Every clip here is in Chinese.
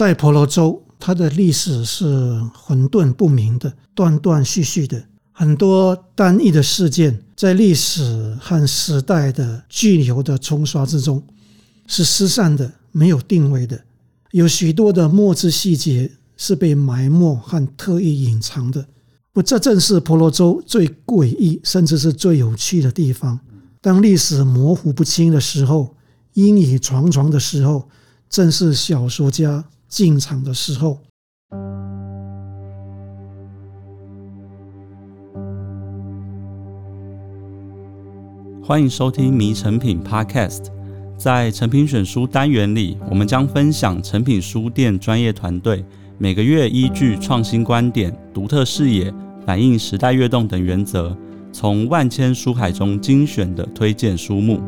在婆罗洲，它的历史是混沌不明的，断断续续的，很多单一的事件在历史和时代的巨流的冲刷之中是失散的，没有定位的，有许多的末枝细节是被埋没和特意隐藏的。不，这正是婆罗洲最诡异，甚至是最有趣的地方。当历史模糊不清的时候，阴影幢幢的时候，正是小说家进场的时候。欢迎收听《迷诚品》Podcast。在诚品选书单元里，我们将分享诚品书店专业团队。每个月依据创新观点、独特视野、反映时代跃动等原则，从万千书海中精选的推荐书目。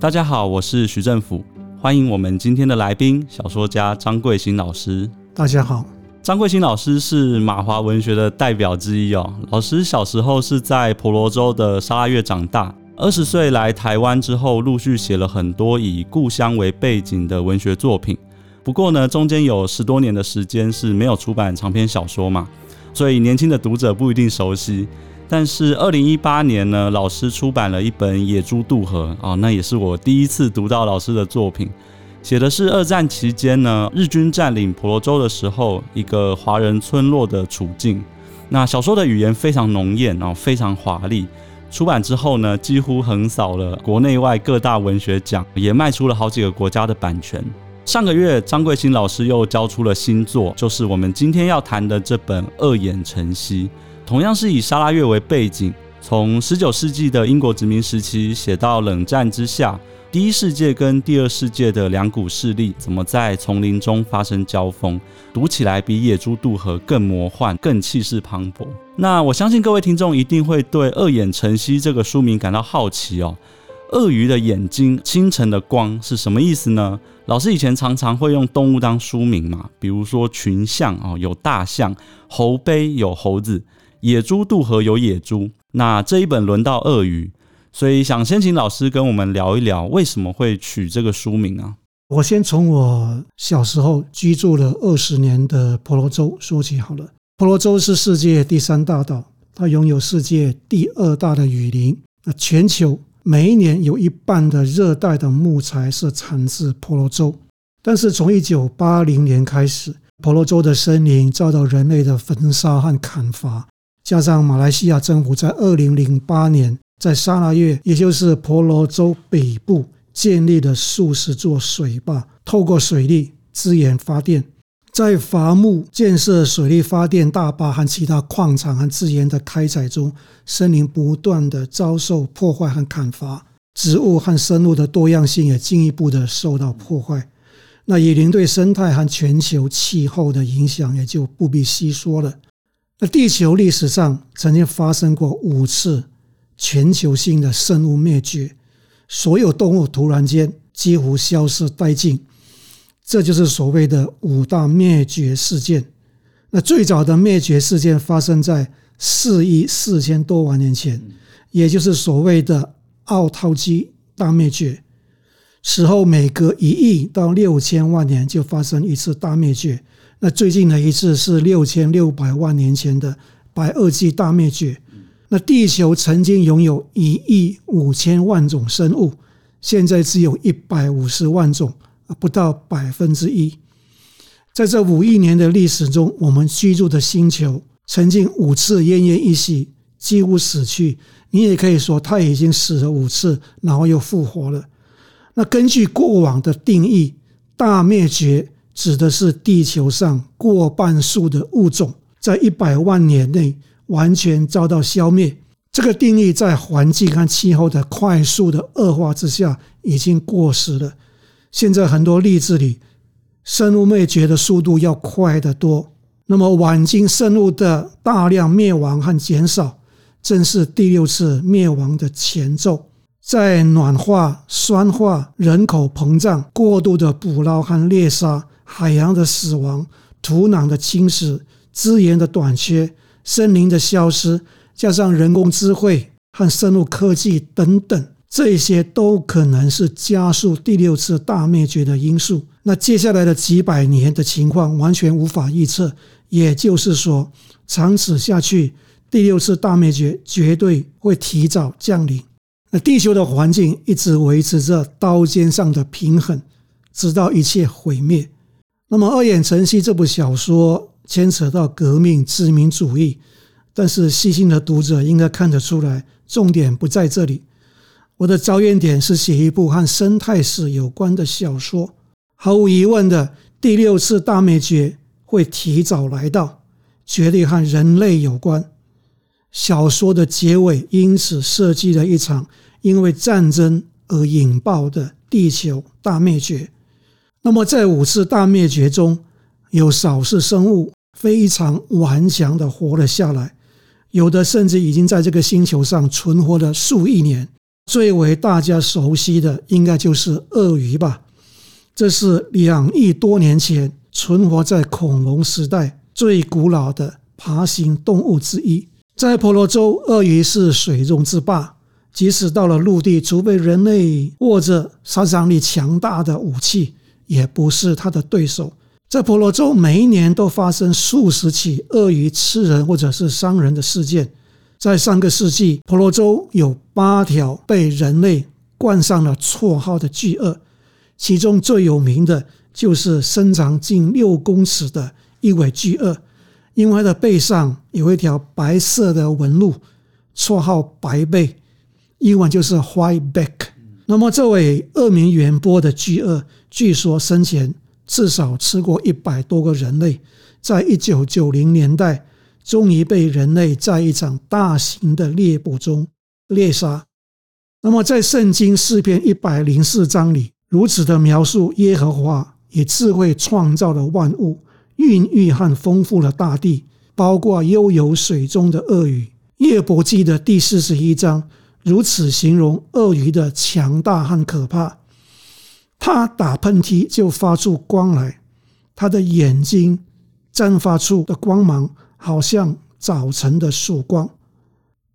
大家好，我是徐政甫，欢迎我们今天的来宾，小说家张贵兴老师。大家好，张贵兴老师是马华文学的代表之一哦。老师小时候是在婆罗洲的沙拉越长大，二十岁来台湾之后，陆续写了很多以故乡为背景的文学作品。不过呢，中间有十多年的时间是没有出版长篇小说嘛，所以年轻的读者不一定熟悉。但是二零一八年呢，老师出版了一本《野猪渡河》啊，那也是我第一次读到老师的作品，写的是二战期间呢，日军占领婆罗洲的时候，一个华人村落的处境。那小说的语言非常浓艳，然后非常华丽。出版之后呢，几乎横扫了国内外各大文学奖，也卖出了好几个国家的版权。上个月，张贵兴老师又交出了新作，就是我们今天要谈的这本《恶眼晨曦》，同样是以沙拉越为背景，从十九世纪的英国殖民时期写到冷战之下，第一世界跟第二世界的两股势力怎么在丛林中发生交锋，读起来比《野猪渡河》更魔幻、更气势磅礴。那我相信各位听众一定会对《恶眼晨曦》这个书名感到好奇哦。鳄鱼的眼睛，清晨的光是什么意思呢？老师以前常常会用动物当书名嘛，比如说群象哦，有大象；猴杯有猴子；野猪渡河有野猪。那这一本轮到鳄鱼，所以想先请老师跟我们聊一聊，为什么会取这个书名啊？我先从我小时候居住了二十年的婆罗洲说起好了。婆罗洲是世界第三大岛，它拥有世界第二大的雨林。那全球。每一年有一半的热带的木材是产自婆罗洲，但是从一九八零年开始，婆罗洲的森林遭到人类的焚烧和砍伐，加上马来西亚政府在二零零八年在沙拉越，也就是婆罗洲北部建立了数十座水坝，透过水利资源发电。在伐木、建设水利发电大坝和其他矿场和资源的开采中，森林不断的遭受破坏和砍伐，植物和生物的多样性也进一步的受到破坏。那雨林对生态和全球气候的影响也就不必细说了。那地球历史上曾经发生过五次全球性的生物灭绝，所有动物突然间几乎消失殆尽。这就是所谓的五大灭绝事件。那最早的灭绝事件发生在四亿四千多万年前，也就是所谓的奥陶纪大灭绝。此后每隔一亿到六千万年就发生一次大灭绝。那最近的一次是六千六百万年前的白垩纪大灭绝。那地球曾经拥有一亿五千万种生物，现在只有一百五十万种。不到百分之一，在这五亿年的历史中，我们居住的星球曾经五次奄奄一息，几乎死去。你也可以说，它已经死了五次，然后又复活了。那根据过往的定义，大灭绝指的是地球上过半数的物种在一百万年内完全遭到消灭。这个定义在环境和气候的快速的恶化之下已经过时了。现在很多例子里，生物灭绝的速度要快得多。那么晚近生物的大量灭亡和减少，正是第六次灭亡的前奏。在暖化、酸化、人口膨胀、过度的捕捞和猎杀、海洋的死亡、土壤的侵蚀、资源的短缺、森林的消失，加上人工智慧和生物科技等等。这些都可能是加速第六次大灭绝的因素。那接下来的几百年的情况完全无法预测，也就是说，长此下去，第六次大灭绝绝对会提早降临。那地球的环境一直维持着刀尖上的平衡，直到一切毁灭。那么《二眼晨曦》这部小说牵扯到革命、殖民主义，但是细心的读者应该看得出来，重点不在这里。我的着眼点是写一部和生态史有关的小说。毫无疑问的，第六次大灭绝会提早来到，绝对和人类有关。小说的结尾因此设计了一场因为战争而引爆的地球大灭绝。那么，在五次大灭绝中，有少数生物非常顽强的活了下来，有的甚至已经在这个星球上存活了数亿年。最为大家熟悉的，应该就是鳄鱼吧。这是两亿多年前存活在恐龙时代最古老的爬行动物之一。在婆罗洲，鳄鱼是水中之霸，即使到了陆地，除非人类握着杀伤力强大的武器，也不是它的对手。在婆罗洲，每一年都发生数十起鳄鱼吃人或者是伤人的事件。在上个世纪，婆罗洲有八条被人类冠上了绰号的巨鳄。其中最有名的就是身长近六公尺的一尾巨鳄，因为它的背上有一条白色的纹路，绰号“白背”，英文就是 “white back”。那么这位恶名远播的巨鳄，据说生前至少吃过一百多个人类，在一九九零年代，终于被人类在一场大型的猎捕中猎杀。那么在圣经诗篇一百零四章里。如此的描述，耶和华以智慧创造了万物，孕育和丰富了大地，包括悠游水中的鳄鱼。约伯记的第四十一章如此形容鳄鱼的强大和可怕：它打喷嚏就发出光来，它的眼睛绽发出的光芒，好像早晨的曙光。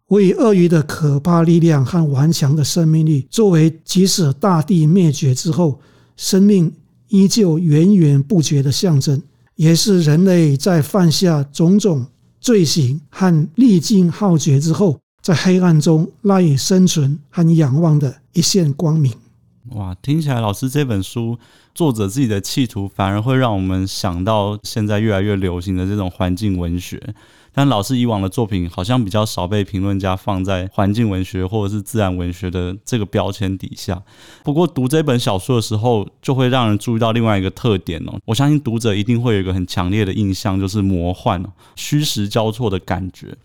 我以鳄鱼的可怕力量和顽强的生命力，作为即使大地灭绝之后，生命依旧源源不绝的象征，也是人类在犯下种种罪行和历经浩劫之后，在黑暗中赖以生存和仰望的一线光明。哇，听起来老师这本书作者自己的企图，反而会让我们想到现在越来越流行的这种环境文学。但老师以往的作品好像比较少被评论家放在环境文学或者是自然文学的这个标签底下。不过读这本小说的时候，就会让人注意到另外一个特点哦。我相信读者一定会有一个很强烈的印象，就是魔幻、虚实交错的感觉。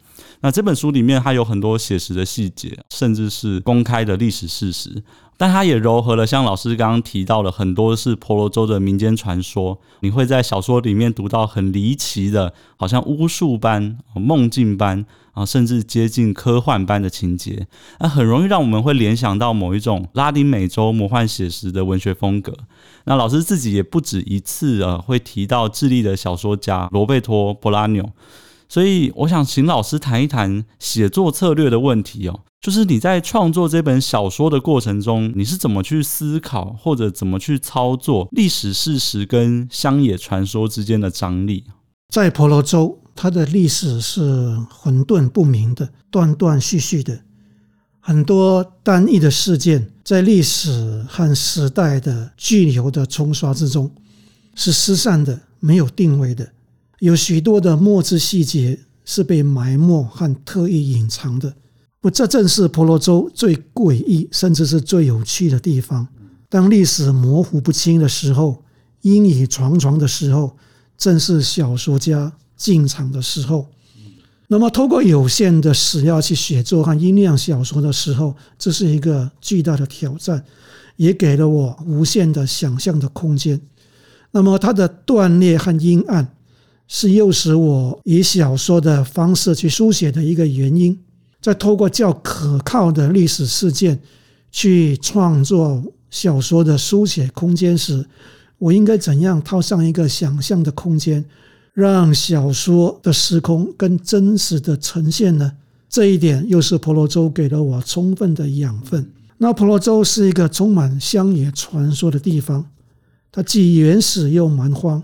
那这本书里面，它有很多写实的细节，甚至是公开的历史事实。但它也糅合了像老师刚刚提到的很多是婆罗洲的民间传说，你会在小说里面读到很离奇的，好像巫术般、梦境般啊，甚至接近科幻般的情节，那很容易让我们会联想到某一种拉丁美洲魔幻写实的文学风格。那老师自己也不止一次啊，会提到智利的小说家罗贝托·波拉纽。所以，我想请老师谈一谈写作策略的问题哦。就是你在创作这本小说的过程中，你是怎么去思考，或者怎么去操作历史事实跟乡野传说之间的张力？在婆罗洲，它的历史是混沌不明的，断断续续的，很多单一的事件在历史和时代的巨流的冲刷之中是失散的，没有定位的。有许多的末枝细节是被埋没和特意隐藏的，不，这正是婆罗洲最诡异，甚至是最有趣的地方。当历史模糊不清的时候，阴影重重的时候，正是小说家进场的时候。那么，透过有限的史料去写作和酝酿小说的时候，这是一个巨大的挑战，也给了我无限的想象的空间。那么，它的断裂和阴暗。是诱使我以小说的方式去书写的一个原因。在透过较可靠的历史事件去创作小说的书写空间时，我应该怎样套上一个想象的空间，让小说的时空更真实的呈现呢？这一点又是婆罗洲给了我充分的养分。那婆罗洲是一个充满乡野传说的地方，它既原始又蛮荒，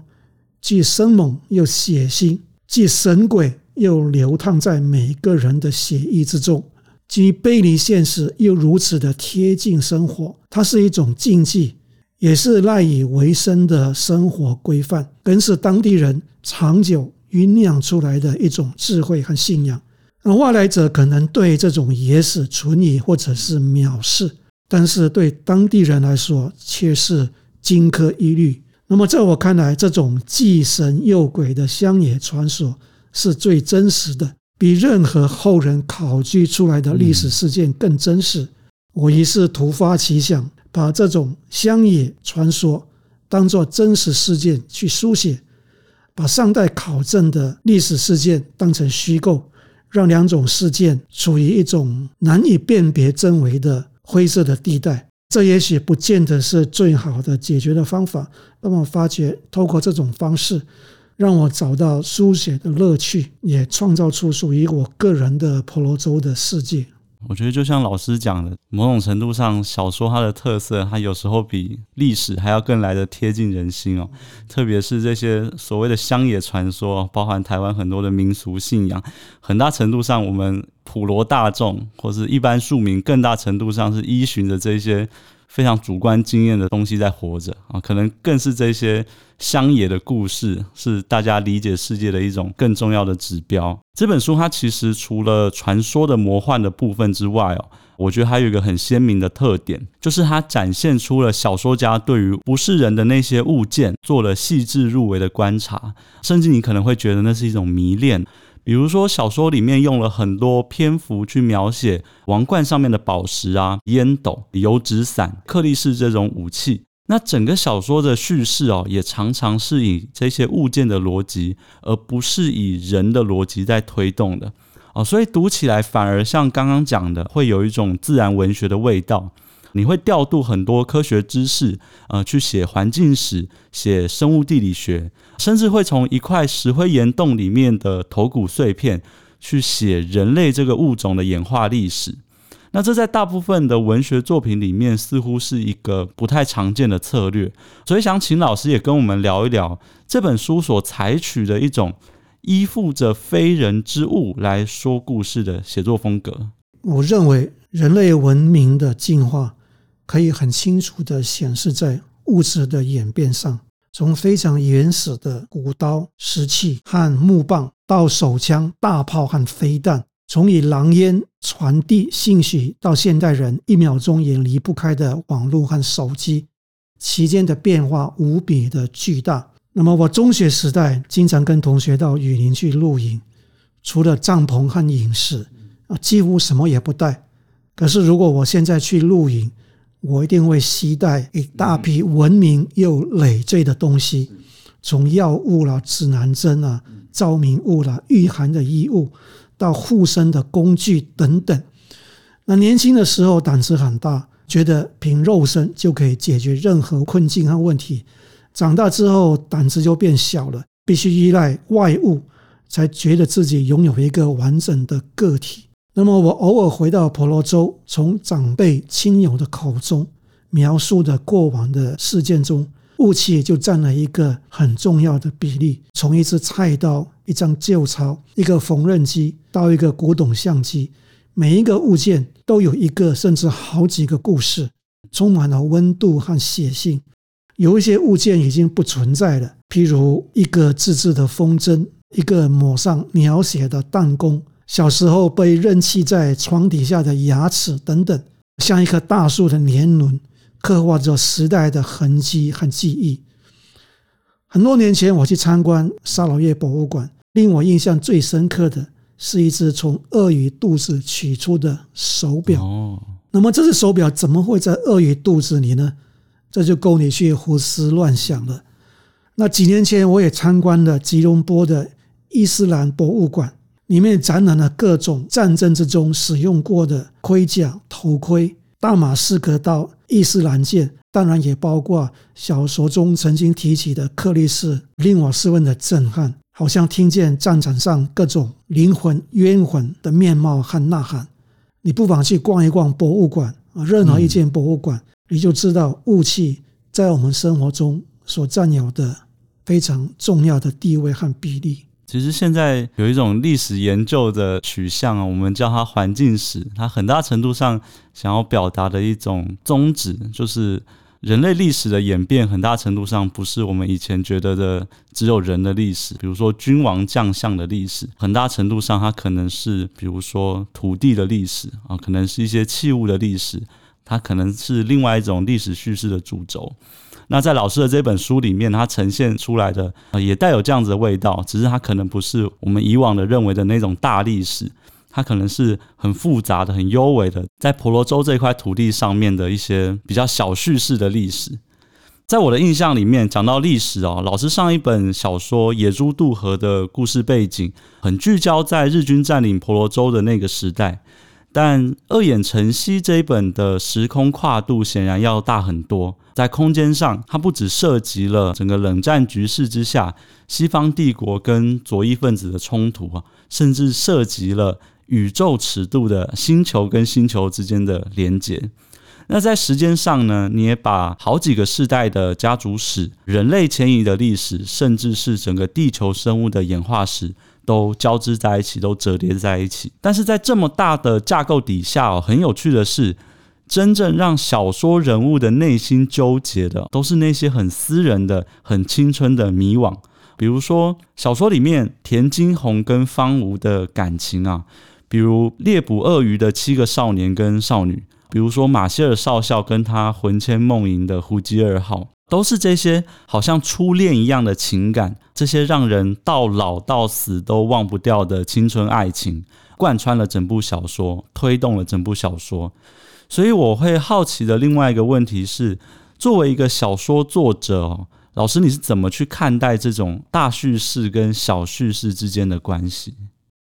既生猛又血腥，既神鬼又流淌在每个人的血液之中，既背离现实又如此的贴近生活。它是一种禁忌，也是赖以为生的生活规范，更是当地人长久酝酿出来的一种智慧和信仰。而外来者可能对这种野史存疑或者是藐视，但是对当地人来说却是金科玉律。那么在我看来，这种既神又鬼的乡野传说是最真实的，比任何后人考据出来的历史事件更真实。我于是突发奇想，把这种乡野传说当作真实事件去书写，把尚待考证的历史事件当成虚构。让两种事件处于一种难以辨别真伪的灰色的地带，这也许不见得是最好的解决的方法。那么，发觉透过这种方式，让我找到书写的乐趣，也创造出属于我个人的婆罗洲的世界。我觉得就像老师讲的，某种程度上，小说它的特色，它有时候比历史还要更来的贴近人心哦。特别是这些所谓的乡野传说，包含台湾很多的民俗信仰，很大程度上，我们普罗大众或是一般庶民，更大程度上是依循着这些。非常主观经验的东西在活着啊，可能更是这些乡野的故事，是大家理解世界的一种更重要的指标。这本书它其实除了传说的魔幻的部分之外哦，我觉得还有一个很鲜明的特点，就是它展现出了小说家对于不是人的那些物件做了细致入微的观察，甚至你可能会觉得那是一种迷恋。比如说，小说里面用了很多篇幅去描写王冠上面的宝石啊、烟斗、油纸伞、克力士这种武器。那整个小说的叙事哦，也常常是以这些物件的逻辑，而不是以人的逻辑在推动的哦。所以读起来反而像刚刚讲的，会有一种自然文学的味道。你会调度很多科学知识，呃，去写环境史、写生物地理学，甚至会从一块石灰岩洞里面的头骨碎片去写人类这个物种的演化历史。那这在大部分的文学作品里面似乎是一个不太常见的策略，所以想请老师也跟我们聊一聊这本书所采取的一种依附着非人之物来说故事的写作风格。我认为人类文明的进化。可以很清楚地显示在物质的演变上，从非常原始的骨刀、石器和木棒，到手枪、大炮和飞弹，从以狼烟传递信息到现代人一秒钟也离不开的网络和手机，期间的变化无比的巨大。那么，我中学时代经常跟同学到雨林去露营，除了帐篷和饮食啊，几乎什么也不带。可是，如果我现在去露营，我一定会携带一大批文明又累赘的东西，从药物啦、指南针啊、照明物啦、御寒的衣物，到护身的工具等等。那年轻的时候胆子很大，觉得凭肉身就可以解决任何困境和问题。长大之后胆子就变小了，必须依赖外物，才觉得自己拥有一个完整的个体。那么我偶尔回到婆罗洲，从长辈亲友的口中描述的过往的事件中，武器就占了一个很重要的比例。从一支菜刀、一张旧钞、一个缝纫机到一个古董相机，每一个物件都有一个甚至好几个故事，充满了温度和血性。有一些物件已经不存在了，譬如一个自制的风筝，一个抹上鸟血的弹弓。小时候被扔弃在床底下的牙齿等等，像一棵大树的年轮，刻画着时代的痕迹和记忆。很多年前，我去参观沙劳越博物馆，令我印象最深刻的是一只从鳄鱼肚子取出的手表。哦，那么这只手表怎么会在鳄鱼肚子里呢？这就够你去胡思乱想了。那几年前，我也参观了吉隆坡的伊斯兰博物馆。里面展览了各种战争之中使用过的盔甲、头盔、大马士革刀、伊斯兰剑，当然也包括小说中曾经提起的克力士，令我十分的震撼，好像听见战场上各种灵魂、冤魂的面貌和呐喊。你不妨去逛一逛博物馆，啊，任何一间博物馆，你就知道雾气在我们生活中所占有的非常重要的地位和比例。其实现在有一种历史研究的取向啊，我们叫它环境史，它很大程度上想要表达的一种宗旨，就是人类历史的演变，很大程度上不是我们以前觉得的只有人的历史。比如说君王将相的历史，很大程度上它可能是，比如说土地的历史啊，可能是一些器物的历史，它可能是另外一种历史叙事的主轴。那在老师的这本书里面，它呈现出来的也带有这样子的味道，只是它可能不是我们以往的认为的那种大历史，它可能是很复杂的、很幽微的，在婆罗洲这块土地上面的一些比较小叙事的历史。在我的印象里面，讲到历史哦，老师上一本小说《野猪渡河》的故事背景很聚焦在日军占领婆罗洲的那个时代。但二眼晨曦这一本的时空跨度显然要大很多，在空间上，它不只涉及了整个冷战局势之下西方帝国跟左翼分子的冲突啊，甚至涉及了宇宙尺度的星球跟星球之间的连结。那在时间上呢，你也把好几个世代的家族史、人类迁移的历史，甚至是整个地球生物的演化史。都交织在一起，都折叠在一起。但是在这么大的架构底下哦，很有趣的是，真正让小说人物的内心纠结的，都是那些很私人的、很青春的迷惘。比如说，小说里面田金鸿跟方吴的感情啊，比如猎捕鳄鱼的七个少年跟少女，比如说马歇尔少校跟他魂牵梦萦的胡吉二号。都是这些好像初恋一样的情感，这些让人到老到死都忘不掉的青春爱情，贯穿了整部小说，推动了整部小说。所以我会好奇的另外一个问题是，作为一个小说作者，老师你是怎么去看待这种大叙事跟小叙事之间的关系？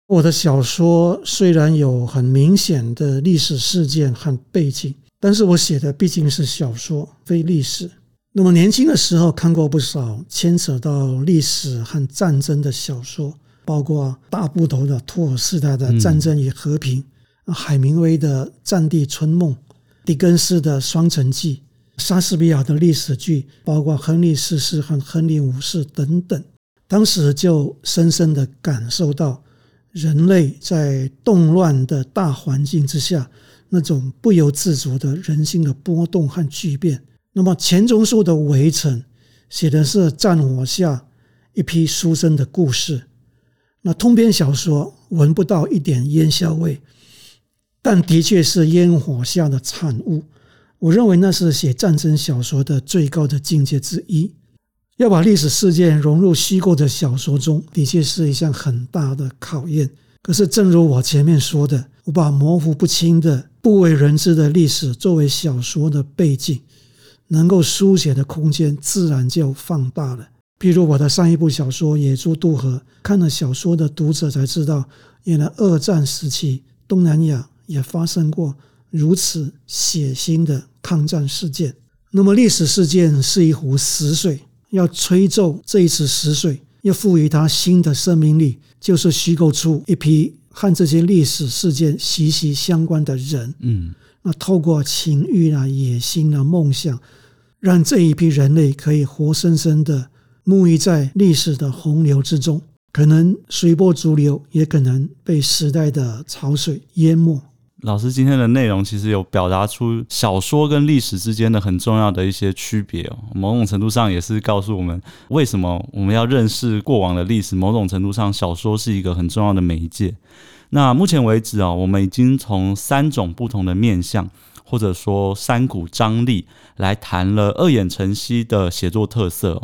我的小说虽然有很明显的历史事件和背景，但是我写的毕竟是小说，非历史。那么年轻的时候看过不少牵扯到历史和战争的小说，包括大部头的托尔斯泰的《战争与和平》，海明威的《战地春梦》，狄更斯的《双城记》，莎士比亚的历史剧，包括《亨利四世》和《亨利五世》等等。当时就深深地感受到人类在动乱的大环境之下，那种不由自主的人性的波动和巨变。那么钱钟书的《围城》写的是战火下一批书生的故事，那通篇小说闻不到一点烟硝味，但的确是烟火下的产物。我认为那是写战争小说的最高的境界之一。要把历史事件融入虚构的小说中，的确是一项很大的考验。可是，正如我前面说的，我把模糊不清的、不为人知的历史作为小说的背景。能够书写的空间自然就放大了。譬如我的上一部小说《野猪渡河》，看了小说的读者才知道，原来二战时期东南亚也发生过如此血腥的抗战事件。那么历史事件是一壶死水，要吹皱这一池死水，要赋予它新的生命力，就是虚构出一批和这些历史事件息息相关的人。嗯，那透过情欲啊、野心啊、梦想。让这一批人类可以活生生的沐浴在历史的洪流之中，可能随波逐流，也可能被时代的潮水淹没。老师今天的内容其实有表达出小说跟历史之间的很重要的一些区别哦，某种程度上也是告诉我们为什么我们要认识过往的历史。某种程度上，小说是一个很重要的媒介。那目前为止啊，我们已经从三种不同的面向。或者说三股张力来谈了二眼晨曦的写作特色。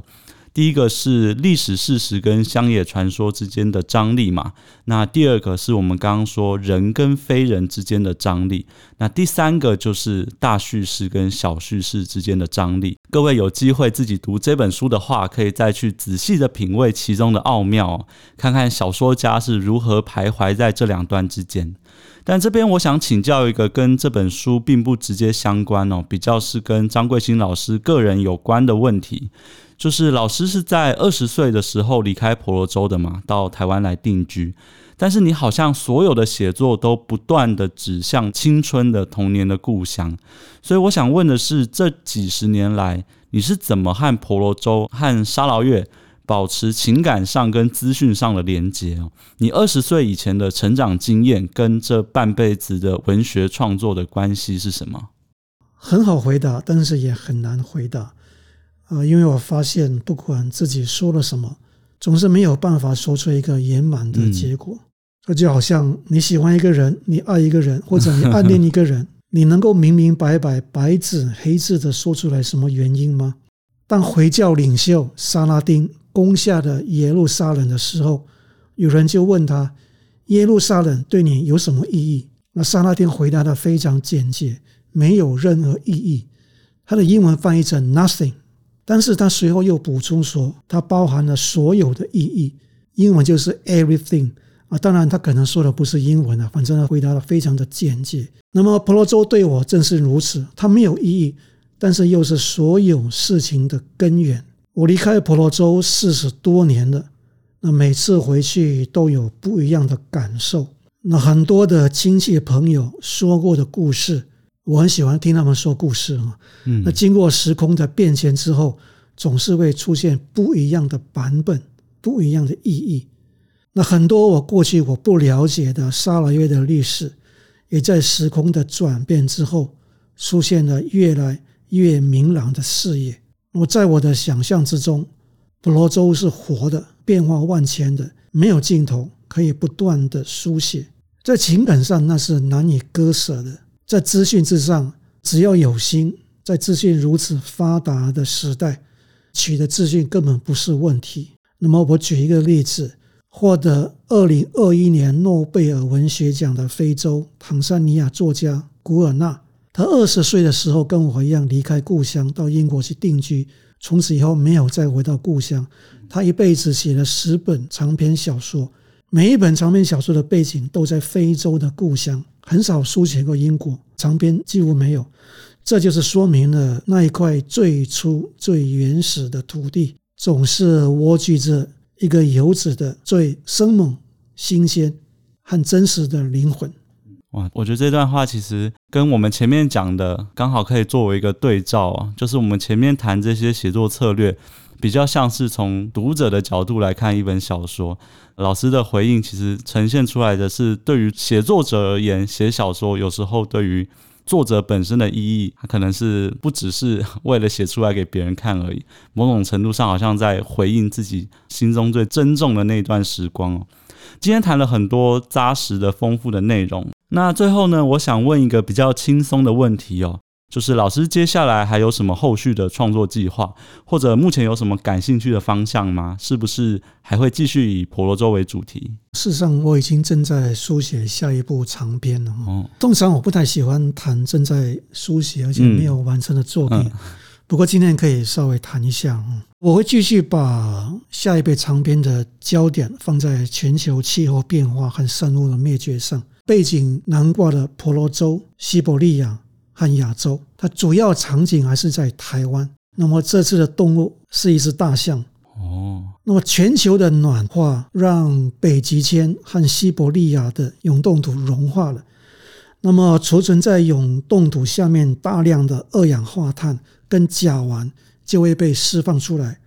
第一个是历史事实跟乡野传说之间的张力嘛，那第二个是我们刚刚说人跟非人之间的张力，那第三个就是大叙事跟小叙事之间的张力。各位有机会自己读这本书的话，可以再去仔细的品味其中的奥妙，看看小说家是如何徘徊在这两端之间。但这边我想请教一个跟这本书并不直接相关哦，比较是跟张贵兴老师个人有关的问题。就是老师是在二十岁的时候离开婆罗洲的嘛，到台湾来定居。但是你好像所有的写作都不断的指向青春的童年的故乡。所以我想问的是，这几十年来你是怎么和婆罗洲和沙劳越保持情感上跟资讯上的连接哦？你二十岁以前的成长经验跟这半辈子的文学创作的关系是什么？很好回答，但是也很难回答。啊，因为我发现，不管自己说了什么，总是没有办法说出一个圆满的结果。这、嗯、就好像你喜欢一个人，你爱一个人，或者你暗恋一个人，你能够明明白白、白纸黑字的说出来什么原因吗？当回教领袖萨拉丁攻下的耶路撒冷的时候，有人就问他：“耶路撒冷对你有什么意义？”那萨拉丁回答的非常简洁，没有任何意义。他的英文翻译成 “nothing”。但是他随后又补充说，它包含了所有的意义，英文就是 everything 啊。当然，他可能说的不是英文啊，反正他回答的非常的简洁。那么婆罗洲对我正是如此，它没有意义，但是又是所有事情的根源。我离开婆罗洲四十多年了，那每次回去都有不一样的感受。那很多的亲戚朋友说过的故事。我很喜欢听他们说故事啊，嗯，那经过时空的变迁之后，总是会出现不一样的版本，不一样的意义。那很多我过去我不了解的沙拉越的历史，也在时空的转变之后，出现了越来越明朗的视野。我在我的想象之中，婆罗洲是活的，变化万千的，没有尽头，可以不断的书写。在情感上，那是难以割舍的。在资讯之上，只要有心，在资讯如此发达的时代，取得资讯根本不是问题。那么，我举一个例子：获得二零二一年诺贝尔文学奖的非洲坦桑尼亚作家古尔纳，他二十岁的时候跟我一样离开故乡到英国去定居，从此以后没有再回到故乡。他一辈子写了十本长篇小说，每一本长篇小说的背景都在非洲的故乡。很少书写过英国长篇，几乎没有。这就是说明了那一块最初最原始的土地，总是蜗居着一个游子的最生猛、新鲜和真实的灵魂。哇，我觉得这段话其实跟我们前面讲的刚好可以作为一个对照啊，就是我们前面谈这些写作策略。比较像是从读者的角度来看一本小说，老师的回应其实呈现出来的是，对于写作者而言，写小说有时候对于作者本身的意义，它可能是不只是为了写出来给别人看而已，某种程度上好像在回应自己心中最珍重的那段时光哦。今天谈了很多扎实的、丰富的内容，那最后呢，我想问一个比较轻松的问题哦。就是老师接下来还有什么后续的创作计划，或者目前有什么感兴趣的方向吗？是不是还会继续以婆罗洲为主题？事实上，我已经正在书写下一部长篇了。哦，通常我不太喜欢谈正在书写而且没有完成的作品，嗯嗯、不过今天可以稍微谈一下。我会继续把下一部长篇的焦点放在全球气候变化和生物的灭绝上，背景南挂的婆罗洲、西伯利亚。和亚洲，它主要场景还是在台湾。那么这次的动物是一只大象。哦。那么全球的暖化让北极圈和西伯利亚的永冻土融化了。那么储存在永冻土下面大量的二氧化碳跟甲烷就会被释放出来，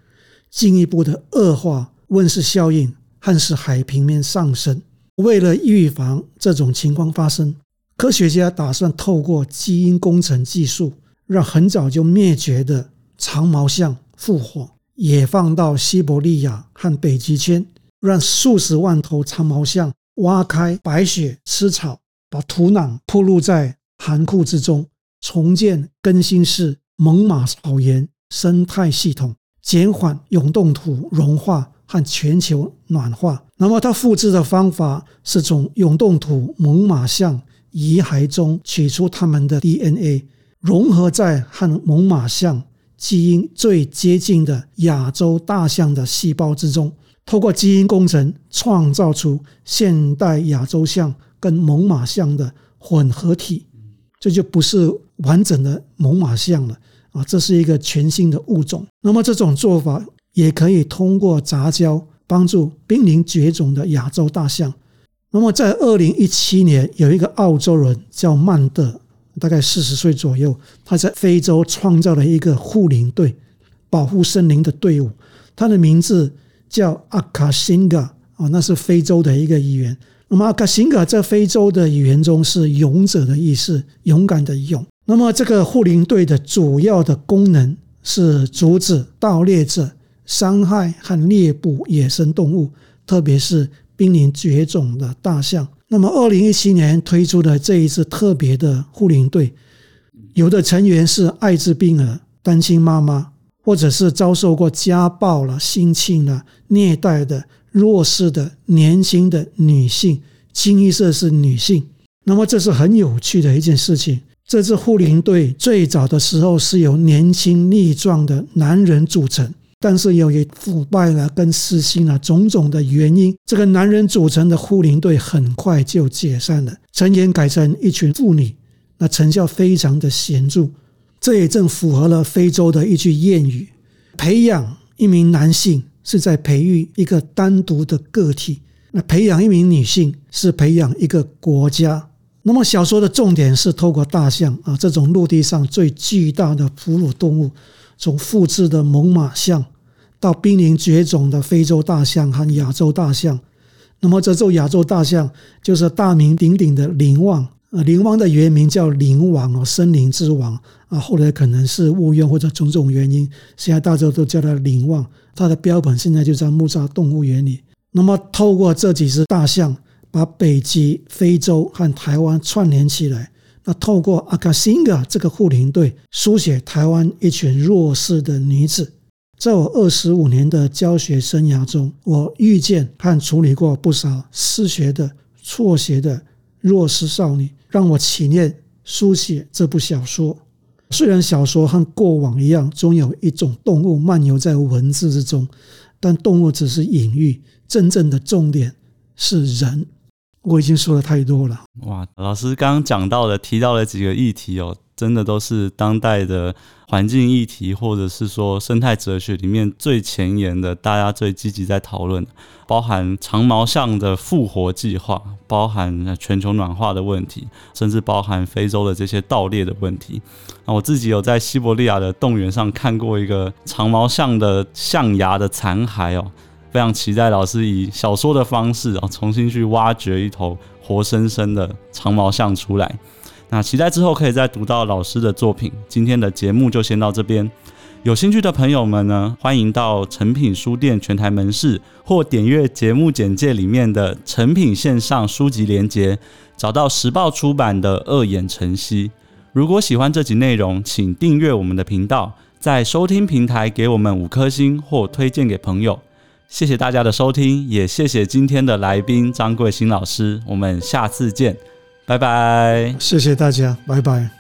进一步的恶化温室效应和使海平面上升。为了预防这种情况发生。科学家打算透过基因工程技术，让很早就灭绝的长毛象复活，也放到西伯利亚和北极圈，让数十万头长毛象挖开白雪吃草，把土壤铺露在寒库之中，重建更新世猛犸草原生态系统，减缓永冻土融化和全球暖化。那么，它复制的方法是从永冻土猛犸象。遗骸中取出它们的 DNA，融合在和猛犸象基因最接近的亚洲大象的细胞之中，透过基因工程创造出现代亚洲象跟猛犸象的混合体，这就不是完整的猛犸象了啊！这是一个全新的物种。那么这种做法也可以通过杂交帮助濒临绝种的亚洲大象。那么在二零一七年，有一个澳洲人叫曼德，大概四十岁左右，他在非洲创造了一个护林队，保护森林的队伍。他的名字叫阿卡辛格啊，那是非洲的一个语言。那么阿卡辛格在非洲的语言中是勇者的意思，勇敢的勇。那么这个护林队的主要的功能是阻止盗猎者伤害和猎捕野生动物，特别是。濒临绝种的大象。那么，二零一七年推出的这一支特别的护林队，有的成员是艾滋病儿、单亲妈妈，或者是遭受过家暴了、性侵了、虐待的弱势的年轻的女性，清一色是女性。那么，这是很有趣的一件事情。这支护林队最早的时候是由年轻力壮的男人组成。但是由于腐败了跟私心了种种的原因，这个男人组成的护林队很快就解散了，成员改成一群妇女，那成效非常的显著。这也正符合了非洲的一句谚语：培养一名男性是在培育一个单独的个体，那培养一名女性是培养一个国家。那么小说的重点是透过大象啊这种陆地上最巨大的哺乳动物。从复制的猛犸象到濒临绝种的非洲大象和亚洲大象，那么这种亚洲大象就是大名鼎鼎的林旺啊，林旺的原名叫林王哦，森林之王啊，后来可能是误用或者种种原因，现在大家都叫它林旺。它的标本现在就在木栅动物园里。那么透过这几只大象，把北极、非洲和台湾串联起来。那透过阿卡辛嘎这个护林队，书写台湾一群弱势的女子。在我二十五年的教学生涯中，我遇见和处理过不少失学的、辍学的弱势少女，让我起念书写这部小说。虽然小说和过往一样，总有一种动物漫游在文字之中，但动物只是隐喻，真正的重点是人。我已经说的太多了。哇，老师刚刚讲到的、提到的几个议题哦，真的都是当代的环境议题，或者是说生态哲学里面最前沿的，大家最积极在讨论，包含长毛象的复活计划，包含全球暖化的问题，甚至包含非洲的这些盗猎的问题。那我自己有在西伯利亚的动物园上看过一个长毛象的象牙的残骸哦。非常期待老师以小说的方式啊，重新去挖掘一头活生生的长毛象出来。那期待之后可以再读到老师的作品。今天的节目就先到这边。有兴趣的朋友们呢，欢迎到诚品书店全台门市或点阅节目简介里面的诚品线上书籍连结，找到时报出版的《恶眼晨曦》。如果喜欢这集内容，请订阅我们的频道，在收听平台给我们五颗星或推荐给朋友。谢谢大家的收听，也谢谢今天的来宾张贵新老师。我们下次见，拜拜。谢谢大家，拜拜。